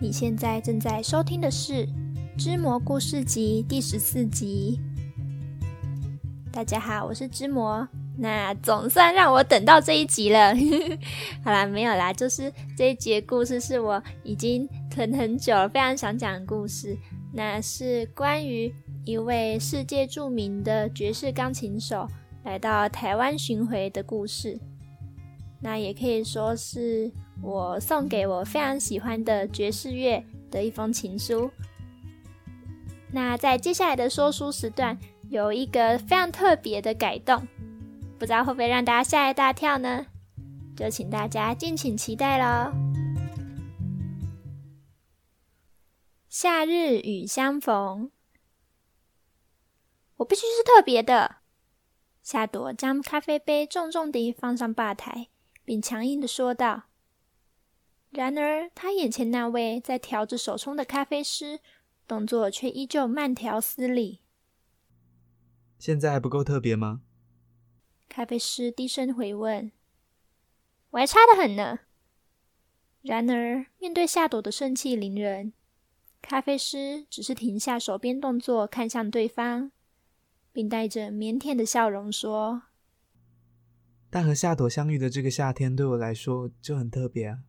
你现在正在收听的是《织魔故事集》第十四集。大家好，我是织魔。那总算让我等到这一集了。好啦，没有啦，就是这一集的故事是我已经等很久了，非常想讲的故事。那是关于一位世界著名的爵士钢琴手来到台湾巡回的故事。那也可以说是我送给我非常喜欢的爵士乐的一封情书。那在接下来的说书时段，有一个非常特别的改动，不知道会不会让大家吓一大跳呢？就请大家敬请期待喽。夏日与相逢，我必须是特别的。夏朵将咖啡杯重重地放上吧台。并强硬地说道。然而，他眼前那位在调着手冲的咖啡师，动作却依旧慢条斯理。现在还不够特别吗？咖啡师低声回问。我还差得很呢。然而，面对夏朵的盛气凌人，咖啡师只是停下手边动作，看向对方，并带着腼腆的笑容说。但和夏朵相遇的这个夏天，对我来说就很特别啊。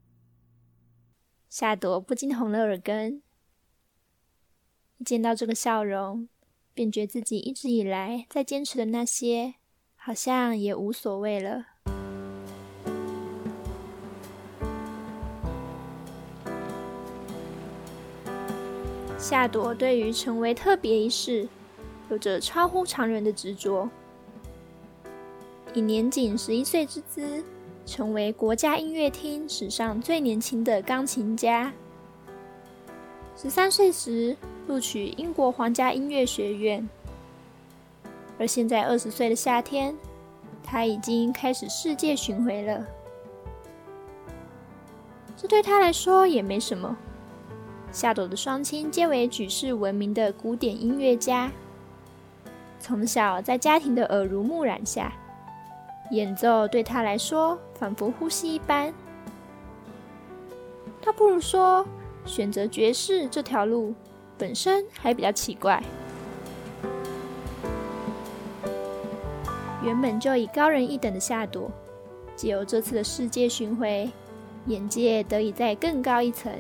夏朵不禁红了耳根，一见到这个笑容，便觉自己一直以来在坚持的那些，好像也无所谓了。夏朵对于成为特别一事，有着超乎常人的执着。以年仅十一岁之姿，成为国家音乐厅史上最年轻的钢琴家。十三岁时录取英国皇家音乐学院，而现在二十岁的夏天，他已经开始世界巡回了。这对他来说也没什么。夏朵的双亲皆为举世闻名的古典音乐家，从小在家庭的耳濡目染下。演奏对他来说仿佛呼吸一般，倒不如说选择爵士这条路本身还比较奇怪。原本就以高人一等的夏朵，借由这次的世界巡回，眼界得以再更高一层。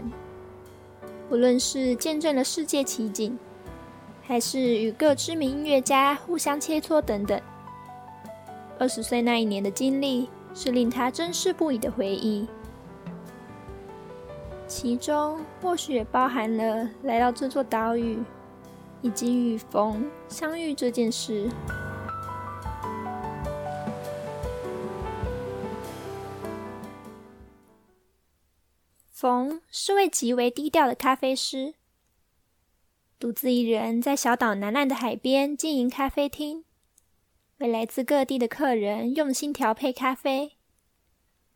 无论是见证了世界奇景，还是与各知名音乐家互相切磋等等。二十岁那一年的经历是令他珍视不已的回忆，其中或许也包含了来到这座岛屿以及与冯相遇这件事。冯是位极为低调的咖啡师，独自一人在小岛南岸的海边经营咖啡厅。为来自各地的客人用心调配咖啡，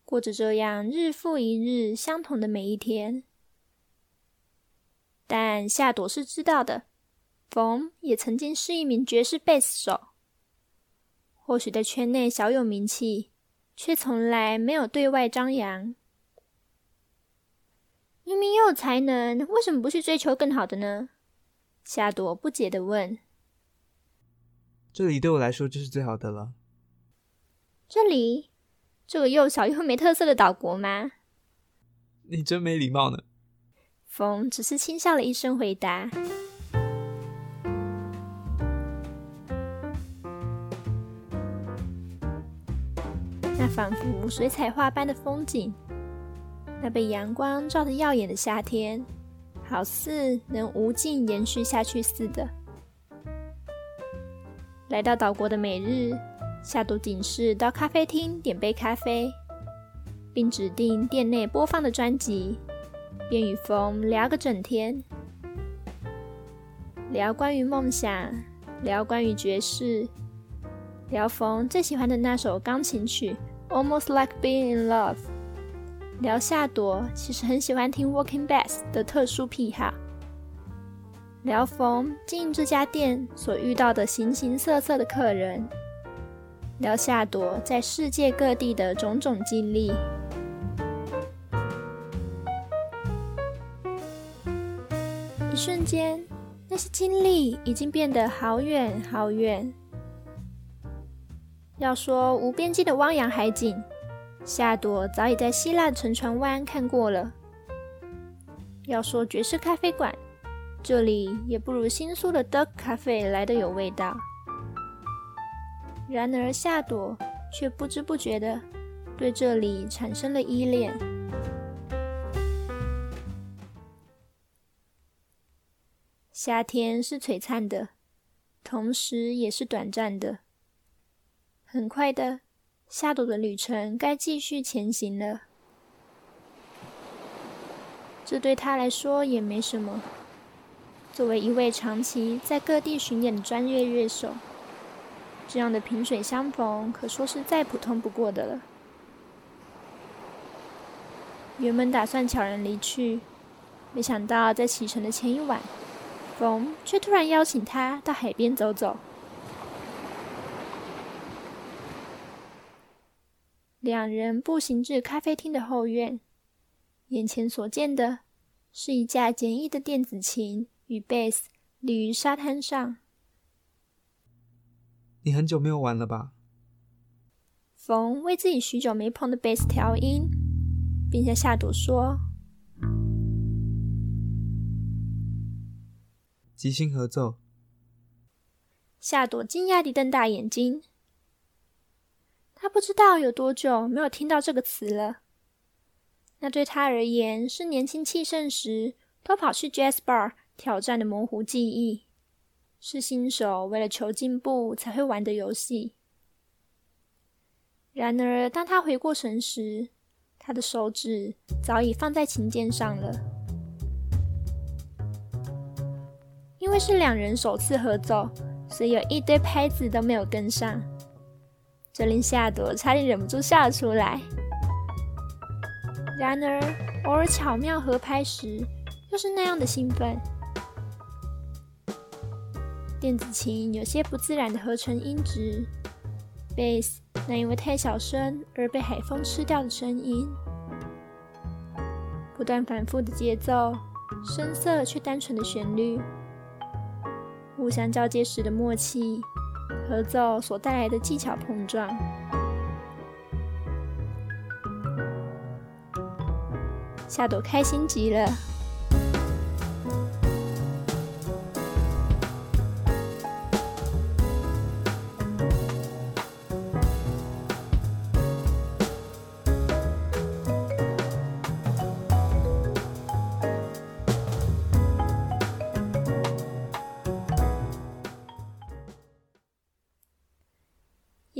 过着这样日复一日相同的每一天。但夏朵是知道的，冯也曾经是一名爵士贝斯手，或许在圈内小有名气，却从来没有对外张扬。明明又有才能，为什么不去追求更好的呢？夏朵不解地问。这里对我来说就是最好的了。这里，这个又小又没特色的岛国吗？你真没礼貌呢。风只是轻笑了一声，回答：“那仿佛水彩画般的风景，那被阳光照得耀眼的夏天，好似能无尽延续下去似的。”来到岛国的每日，夏朵仅是到咖啡厅点杯咖啡，并指定店内播放的专辑，便与冯聊个整天，聊关于梦想，聊关于爵士，聊冯最喜欢的那首钢琴曲《Almost Like Being in Love》，聊夏朵其实很喜欢听 Walking Bass 的特殊癖好。聊冯经营这家店所遇到的形形色色的客人，聊夏朵在世界各地的种种经历。一瞬间，那些经历已经变得好远好远。要说无边际的汪洋海景，夏朵早已在希腊沉船湾看过了。要说爵士咖啡馆，这里也不如新宿的 Duck 咖啡来的有味道。然而夏朵却不知不觉的对这里产生了依恋。夏天是璀璨的，同时也是短暂的。很快的，夏朵的旅程该继续前行了。这对他来说也没什么。作为一位长期在各地巡演的专业乐手，这样的萍水相逢可说是再普通不过的了。原本打算悄然离去，没想到在启程的前一晚，风却突然邀请他到海边走走。两人步行至咖啡厅的后院。眼前所见的是一架简易的电子琴与贝斯立于沙滩上。你很久没有玩了吧？冯为自己许久没碰的贝斯调音，并向夏朵说：“即兴合奏。”夏朵惊讶地瞪大眼睛，他不知道有多久没有听到这个词了。那对他而言是年轻气盛时都跑去 Jazz Bar 挑战的模糊记忆，是新手为了求进步才会玩的游戏。然而，当他回过神时，他的手指早已放在琴键上了。因为是两人首次合奏，所以有一堆拍子都没有跟上，这令夏朵差点忍不住笑出来。然而，偶尔巧妙合拍时，又是那样的兴奋。电子琴有些不自然的合成音质，bass 那因为太小声而被海风吃掉的声音，不断反复的节奏，深色却单纯的旋律，互相交接时的默契，合奏所带来的技巧碰撞。夏朵开心极了。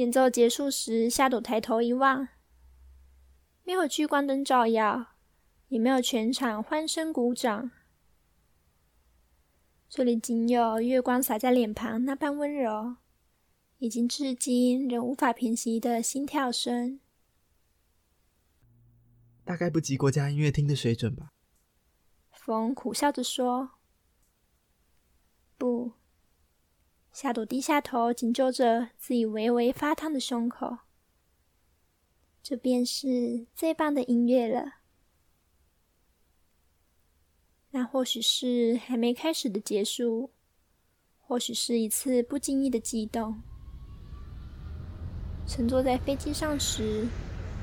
演奏结束时，夏朵抬头一望，没有聚光灯照耀。也没有全场欢声鼓掌，这里仅有月光洒在脸庞那般温柔，已经至今仍无法平息的心跳声。大概不及国家音乐厅的水准吧？风苦笑着说：“不。”夏朵低下头，紧揪着自己微微发烫的胸口。这便是最棒的音乐了。那或许是还没开始的结束，或许是一次不经意的悸动。乘坐在飞机上时，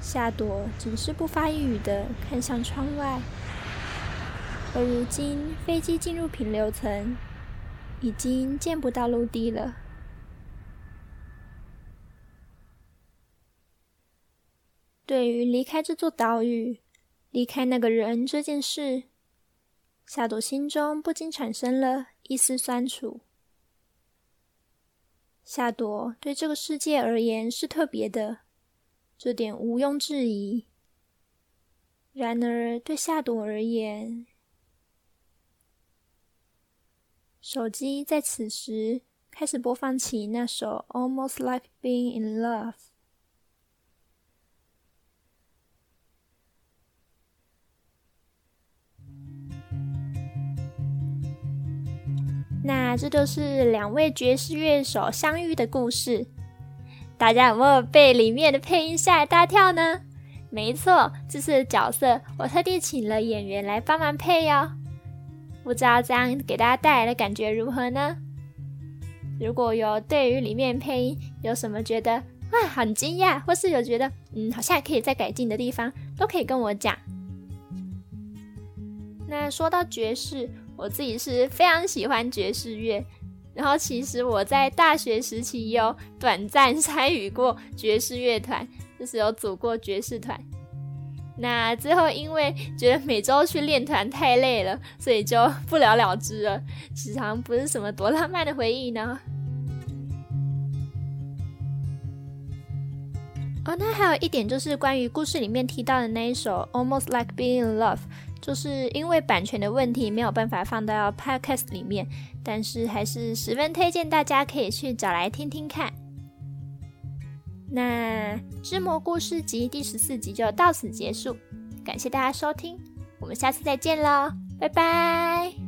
夏朵只是不发一语的看向窗外，而如今飞机进入平流层，已经见不到陆地了。对于离开这座岛屿、离开那个人这件事，夏朵心中不禁产生了一丝酸楚。夏朵对这个世界而言是特别的，这点毋庸置疑。然而，对夏朵而言，手机在此时开始播放起那首《Almost Like Being in Love》。那这就是两位爵士乐手相遇的故事，大家有没有被里面的配音吓一大跳呢？没错，这次的角色我特地请了演员来帮忙配哟。不知道这样给大家带来的感觉如何呢？如果有对于里面配音有什么觉得哇很惊讶，或是有觉得嗯好像可以再改进的地方，都可以跟我讲。那说到爵士，我自己是非常喜欢爵士乐。然后其实我在大学时期有短暂参与过爵士乐团，就是有组过爵士团。那最后因为觉得每周去练团太累了，所以就不了了之了。时常不是什么多浪漫的回忆呢。哦，那还有一点就是关于故事里面提到的那一首《Almost Like Being in Love》。就是因为版权的问题，没有办法放到 Podcast 里面，但是还是十分推荐大家可以去找来听听看。那《之魔故事集》第十四集就到此结束，感谢大家收听，我们下次再见喽，拜拜。